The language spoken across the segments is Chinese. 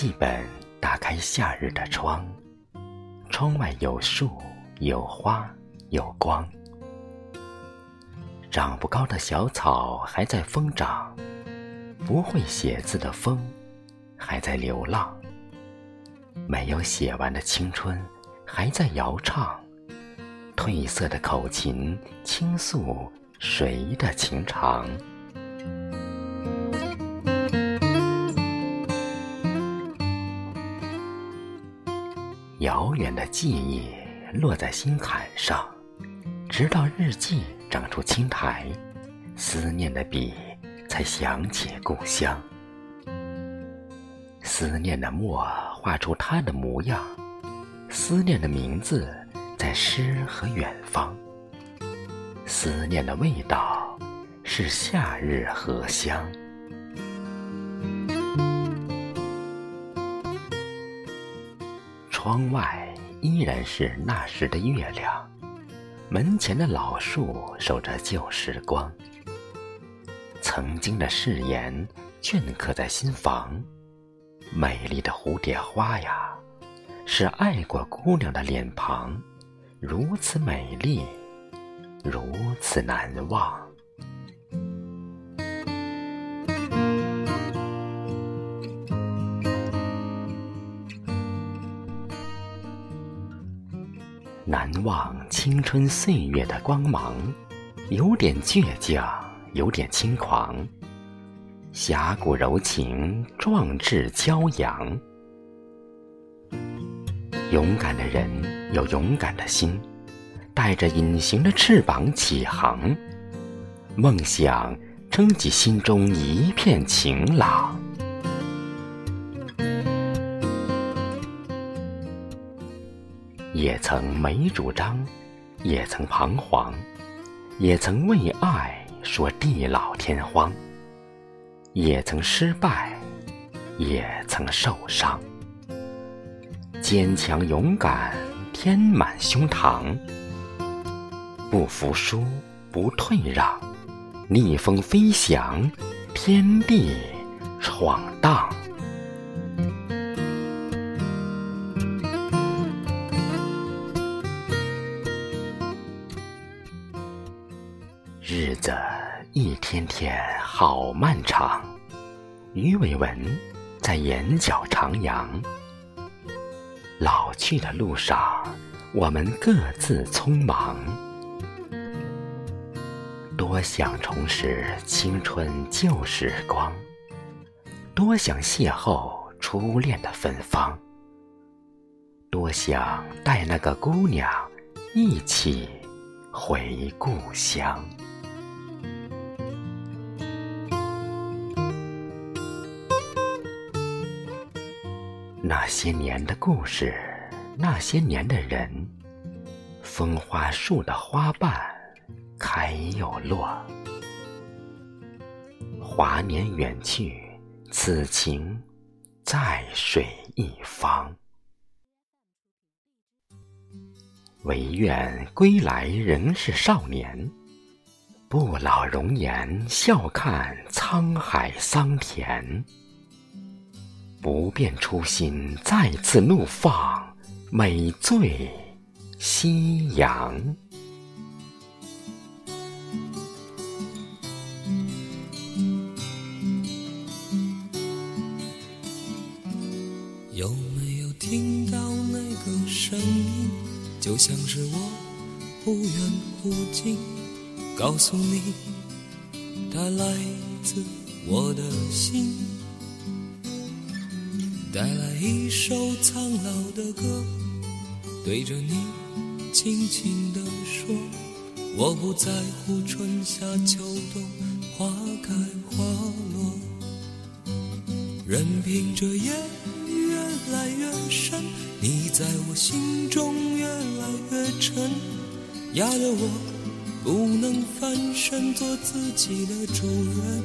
记本打开夏日的窗，窗外有树，有花，有光。长不高的小草还在疯长，不会写字的风还在流浪。没有写完的青春还在摇唱，褪色的口琴倾诉谁的情长？遥远的记忆落在心坎上，直到日记长出青苔，思念的笔才想起故乡。思念的墨画出他的模样，思念的名字在诗和远方。思念的味道是夏日荷香。窗外依然是那时的月亮，门前的老树守着旧时光。曾经的誓言镌刻在心房，美丽的蝴蝶花呀，是爱过姑娘的脸庞，如此美丽，如此难忘。难忘青春岁月的光芒，有点倔强，有点轻狂，侠骨柔情，壮志骄阳。勇敢的人有勇敢的心，带着隐形的翅膀起航，梦想撑起心中一片晴朗。也曾没主张，也曾彷徨，也曾为爱说地老天荒，也曾失败，也曾受伤。坚强勇敢填满胸膛，不服输，不退让，逆风飞翔，天地闯荡。日子一天天好漫长，鱼尾纹在眼角徜徉。老去的路上，我们各自匆忙。多想重拾青春旧时光，多想邂逅初恋的芬芳，多想带那个姑娘一起回故乡。那些年的故事，那些年的人，风花树的花瓣开又落。华年远去，此情在水一方。唯愿归来仍是少年，不老容颜，笑看沧海桑田。不变初心，再次怒放，美醉夕阳。有没有听到那个声音？就像是我忽远忽近，告诉你，它来自我的心。带来一首苍老的歌，对着你轻轻地说：我不在乎春夏秋冬，花开花落，任凭这夜越来越深，你在我心中越来越沉，压得我不能翻身做自己的主人，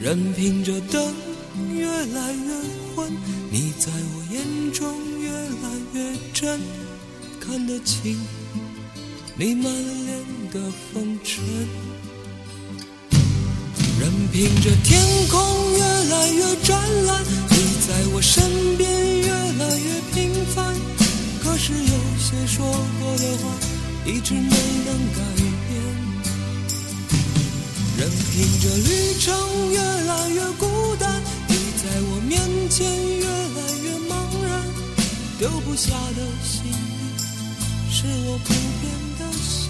任凭这灯。越来越昏，你在我眼中越来越真，看得清你满脸的风尘。任凭这天空越来越湛蓝，你在我身边越来越平凡，可是有些说过的话一直没能改变。任凭这旅程越，越来越茫然，丢不下的行李是我不变的心。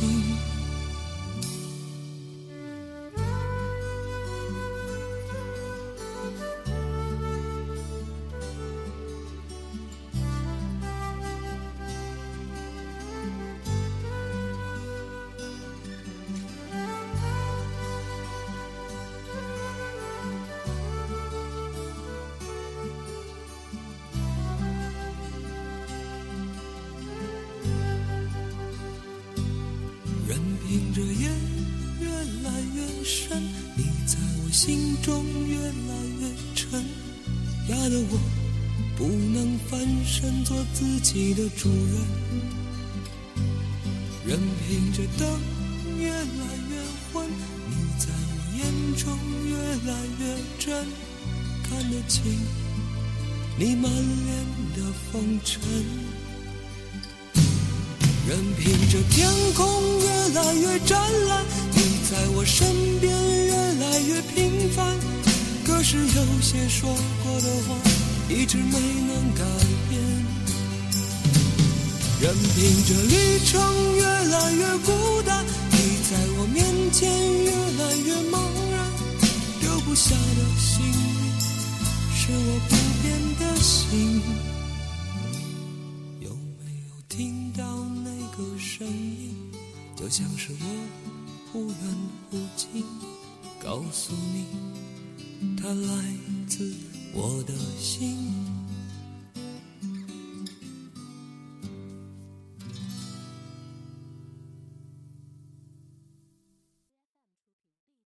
深，你在我心中越来越沉，压得我不能翻身做自己的主人。任凭着灯越来越昏，你在我眼中越来越真，看得清你满脸的风尘。任凭着天空越来越湛蓝，在我身边越来越频繁。可是有些说过的话，一直没能改变。任凭这旅程越来越孤单，你在我面前越来越茫然。丢不下的行李，是我不变的心。有没有听到那个声音？就像是我忽远忽近，告诉你，它来自我的心。